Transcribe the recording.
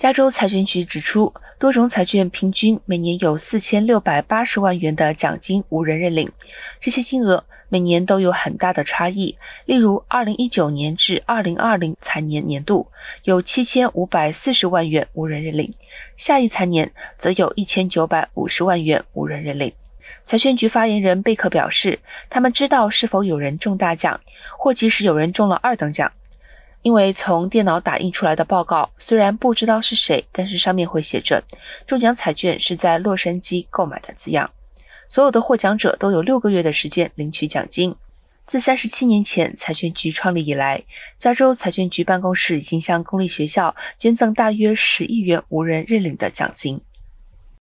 加州彩券局指出，多种彩券平均每年有四千六百八十万元的奖金无人认领，这些金额每年都有很大的差异。例如，二零一九年至二零二零财年年度有七千五百四十万元无人认领，下一财年则有一千九百五十万元无人认领。彩券局发言人贝克表示，他们知道是否有人中大奖，或即使有人中了二等奖。因为从电脑打印出来的报告虽然不知道是谁，但是上面会写着“中奖彩券是在洛杉矶购买的”字样。所有的获奖者都有六个月的时间领取奖金。自三十七年前彩券局创立以来，加州彩券局办公室已经向公立学校捐赠大约十亿元无人认领的奖金。